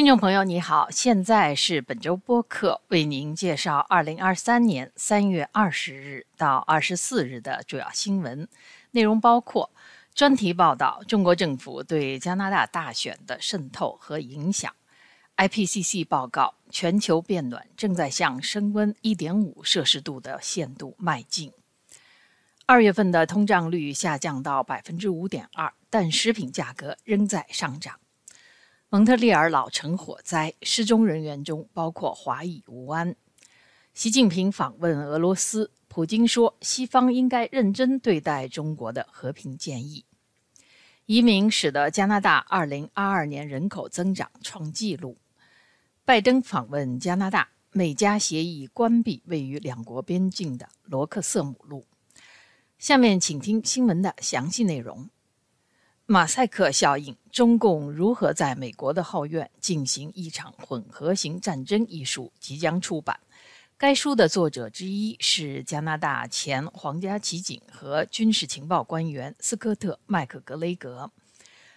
听众朋友，你好，现在是本周播客为您介绍二零二三年三月二十日到二十四日的主要新闻内容，包括专题报道：中国政府对加拿大大选的渗透和影响；IPCC 报告：全球变暖正在向升温一点五摄氏度的限度迈进；二月份的通胀率下降到百分之五点二，但食品价格仍在上涨。蒙特利尔老城火灾失踪人员中包括华裔吴安。习近平访问俄罗斯，普京说西方应该认真对待中国的和平建议。移民使得加拿大2022年人口增长创纪录。拜登访问加拿大，美加协议关闭位于两国边境的罗克瑟姆路。下面请听新闻的详细内容。马赛克效应：中共如何在美国的后院进行一场混合型战争？一书即将出版。该书的作者之一是加拿大前皇家骑警和军事情报官员斯科特·麦克格雷格。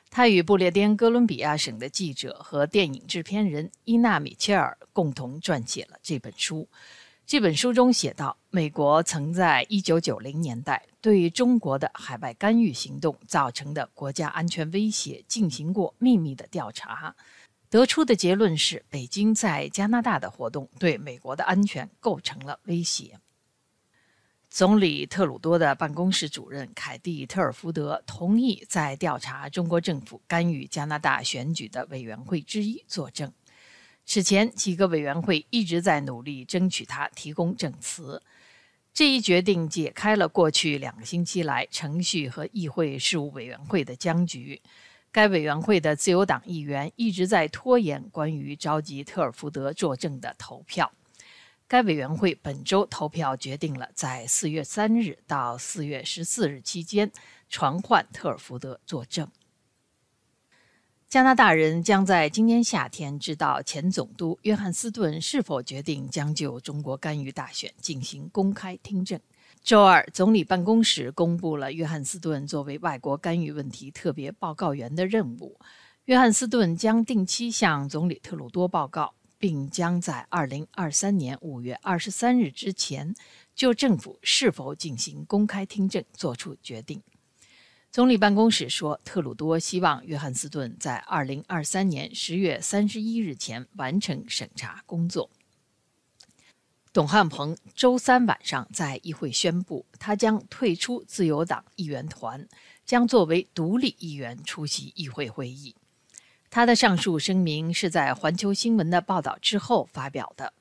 他与不列颠哥伦比亚省的记者和电影制片人伊娜·米切尔共同撰写了这本书。这本书中写道：“美国曾在1990年代对中国的海外干预行动造成的国家安全威胁进行过秘密的调查，得出的结论是，北京在加拿大的活动对美国的安全构成了威胁。”总理特鲁多的办公室主任凯蒂·特尔福德同意在调查中国政府干预加拿大选举的委员会之一作证。此前，几个委员会一直在努力争取他提供证词。这一决定解开了过去两个星期来程序和议会事务委员会的僵局。该委员会的自由党议员一直在拖延关于召集特尔福德作证的投票。该委员会本周投票决定了在四月三日到四月十四日期间传唤特尔福德作证。加拿大人将在今年夏天知道前总督约翰斯顿是否决定将就中国干预大选进行公开听证。周二，总理办公室公布了约翰斯顿作为外国干预问题特别报告员的任务。约翰斯顿将定期向总理特鲁多报告，并将在2023年5月23日之前就政府是否进行公开听证作出决定。总理办公室说，特鲁多希望约翰斯顿在二零二三年十月三十一日前完成审查工作。董汉鹏周三晚上在议会宣布，他将退出自由党议员团，将作为独立议员出席议会会议。他的上述声明是在环球新闻的报道之后发表的。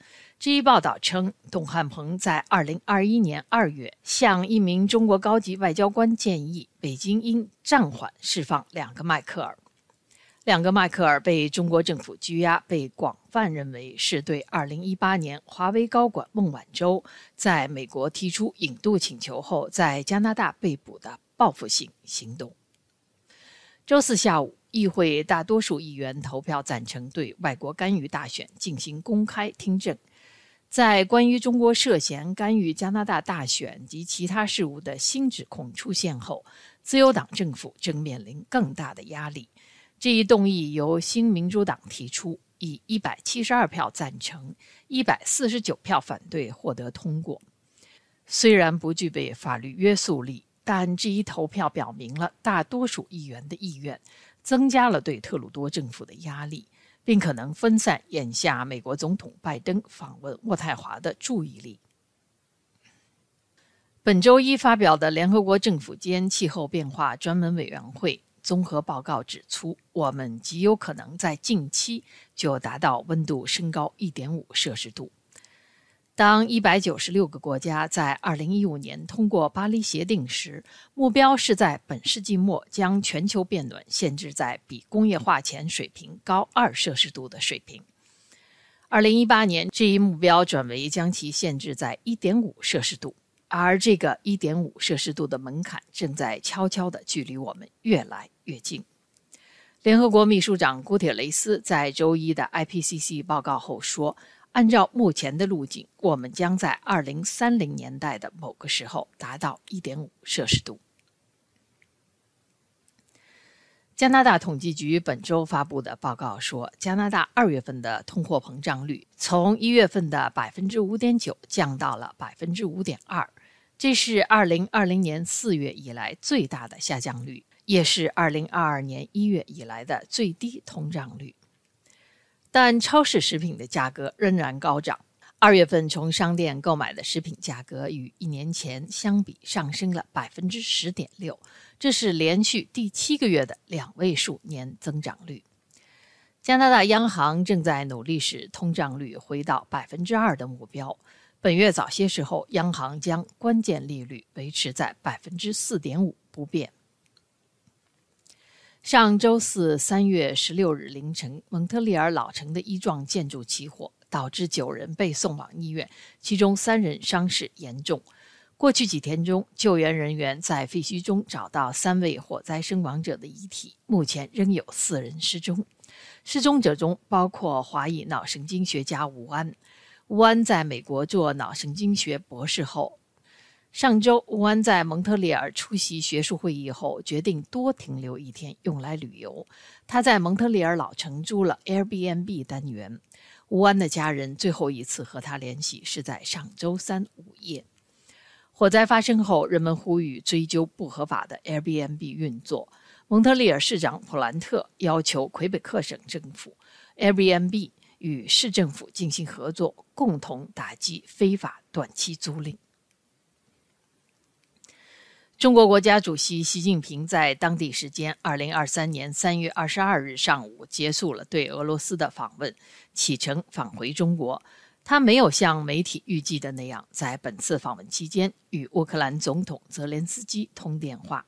这一报道称，董汉鹏在2021年2月向一名中国高级外交官建议，北京应暂缓释放两个迈克尔。两个迈克尔被中国政府拘押，被广泛认为是对2018年华为高管孟晚舟在美国提出引渡请求后，在加拿大被捕的报复性行动。周四下午，议会大多数议员投票赞成对外国干预大选进行公开听证。在关于中国涉嫌干预加拿大大选及其他事务的新指控出现后，自由党政府正面临更大的压力。这一动议由新民主党提出，以一百七十二票赞成、一百四十九票反对获得通过。虽然不具备法律约束力，但这一投票表明了大多数议员的意愿，增加了对特鲁多政府的压力。并可能分散眼下美国总统拜登访问渥太华的注意力。本周一发表的联合国政府间气候变化专门委员会综合报告指出，我们极有可能在近期就达到温度升高1.5摄氏度。当一百九十六个国家在二零一五年通过巴黎协定时，目标是在本世纪末将全球变暖限制在比工业化前水平高二摄氏度的水平。二零一八年，这一目标转为将其限制在一点五摄氏度，而这个一点五摄氏度的门槛正在悄悄地距离我们越来越近。联合国秘书长古铁雷斯在周一的 IPCC 报告后说。按照目前的路径，我们将在二零三零年代的某个时候达到一点五摄氏度。加拿大统计局本周发布的报告说，加拿大二月份的通货膨胀率从一月份的百分之五点九降到了百分之五点二，这是二零二零年四月以来最大的下降率，也是二零二二年一月以来的最低通胀率。但超市食品的价格仍然高涨。二月份从商店购买的食品价格与一年前相比上升了百分之十点六，这是连续第七个月的两位数年增长率。加拿大央行正在努力使通胀率回到百分之二的目标。本月早些时候，央行将关键利率维持在百分之四点五不变。上周四，三月十六日凌晨，蒙特利尔老城的一幢建筑起火，导致九人被送往医院，其中三人伤势严重。过去几天中，救援人员在废墟中找到三位火灾身亡者的遗体，目前仍有四人失踪。失踪者中包括华裔脑神经学家吴安。吴安在美国做脑神经学博士后。上周，吴安在蒙特利尔出席学术会议后，决定多停留一天，用来旅游。他在蒙特利尔老城租了 Airbnb 单元。吴安的家人最后一次和他联系是在上周三午夜。火灾发生后，人们呼吁追究不合法的 Airbnb 运作。蒙特利尔市长普兰特要求魁北克省政府、Airbnb 与市政府进行合作，共同打击非法短期租赁。中国国家主席习近平在当地时间二零二三年三月二十二日上午结束了对俄罗斯的访问，启程返回中国。他没有像媒体预计的那样，在本次访问期间与乌克兰总统泽连斯基通电话。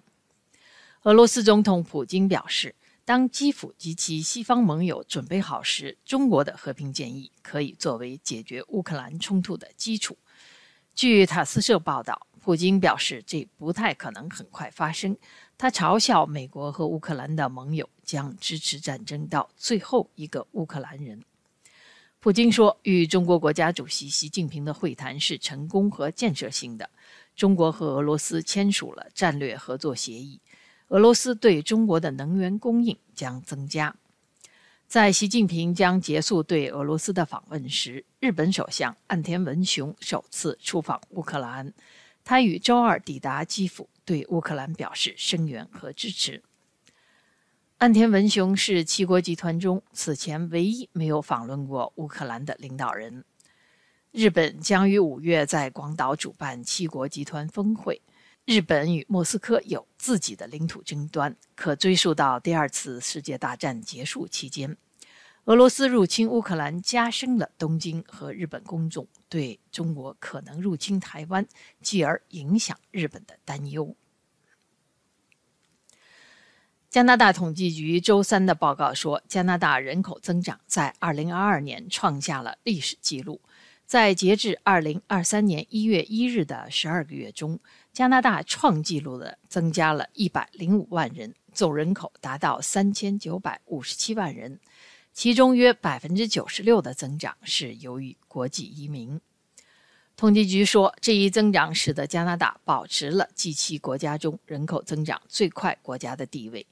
俄罗斯总统普京表示，当基辅及其西方盟友准备好时，中国的和平建议可以作为解决乌克兰冲突的基础。据塔斯社报道。普京表示，这不太可能很快发生。他嘲笑美国和乌克兰的盟友将支持战争到最后一个乌克兰人。普京说，与中国国家主席习近平的会谈是成功和建设性的。中国和俄罗斯签署了战略合作协议，俄罗斯对中国的能源供应将增加。在习近平将结束对俄罗斯的访问时，日本首相岸田文雄首次出访乌克兰。他于周二抵达基辅，对乌克兰表示声援和支持。岸田文雄是七国集团中此前唯一没有访问过乌克兰的领导人。日本将于五月在广岛主办七国集团峰会。日本与莫斯科有自己的领土争端，可追溯到第二次世界大战结束期间。俄罗斯入侵乌克兰，加深了东京和日本公众对中国可能入侵台湾，继而影响日本的担忧。加拿大统计局周三的报告说，加拿大人口增长在2022年创下了历史纪录。在截至2023年1月1日的12个月中，加拿大创纪录的增加了105万人，总人口达到3957万人。其中约百分之九十六的增长是由于国际移民。统计局说，这一增长使得加拿大保持了 G7 国家中人口增长最快国家的地位。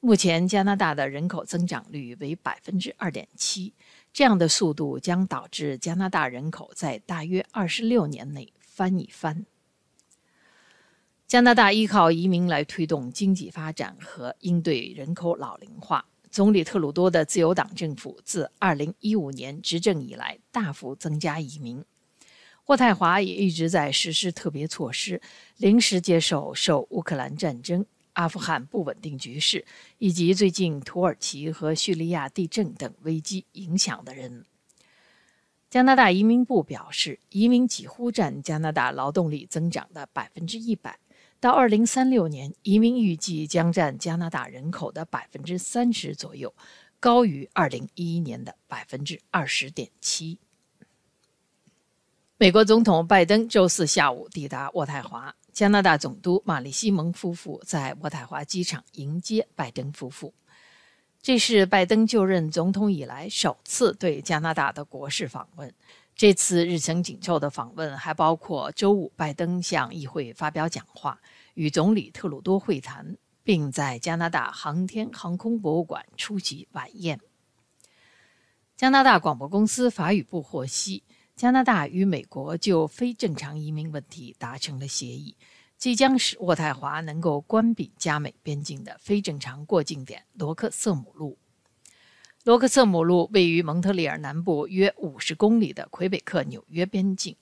目前，加拿大的人口增长率为百分之二点七，这样的速度将导致加拿大人口在大约二十六年内翻一番。加拿大依靠移民来推动经济发展和应对人口老龄化。总理特鲁多的自由党政府自2015年执政以来大幅增加移民。渥太华也一直在实施特别措施，临时接受受乌克兰战争、阿富汗不稳定局势以及最近土耳其和叙利亚地震等危机影响的人。加拿大移民部表示，移民几乎占加拿大劳动力增长的百分之一百。到二零三六年，移民预计将占加拿大人口的百分之三十左右，高于二零一一年的百分之二十点七。美国总统拜登周四下午抵达渥太华，加拿大总督玛丽西蒙夫妇在渥太华机场迎接拜登夫妇。这是拜登就任总统以来首次对加拿大的国事访问。这次日程紧凑的访问还包括周五拜登向议会发表讲话。与总理特鲁多会谈，并在加拿大航天航空博物馆出席晚宴。加拿大广播公司法语部获悉，加拿大与美国就非正常移民问题达成了协议，即将使渥太华能够关闭加美边境的非正常过境点罗克瑟姆路。罗克瑟姆路位于蒙特利尔南部约五十公里的魁北克纽约边境。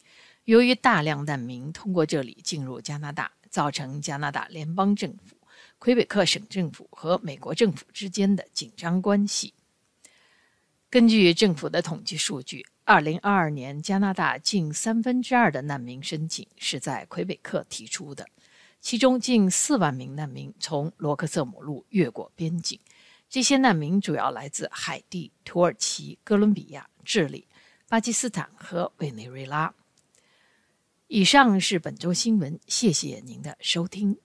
由于大量难民通过这里进入加拿大，造成加拿大联邦政府、魁北克省政府和美国政府之间的紧张关系。根据政府的统计数据，2022年加拿大近三分之二的难民申请是在魁北克提出的，其中近四万名难民从罗克瑟姆路越过边境。这些难民主要来自海地、土耳其、哥伦比亚、智利、巴基斯坦和委内瑞拉。以上是本周新闻，谢谢您的收听。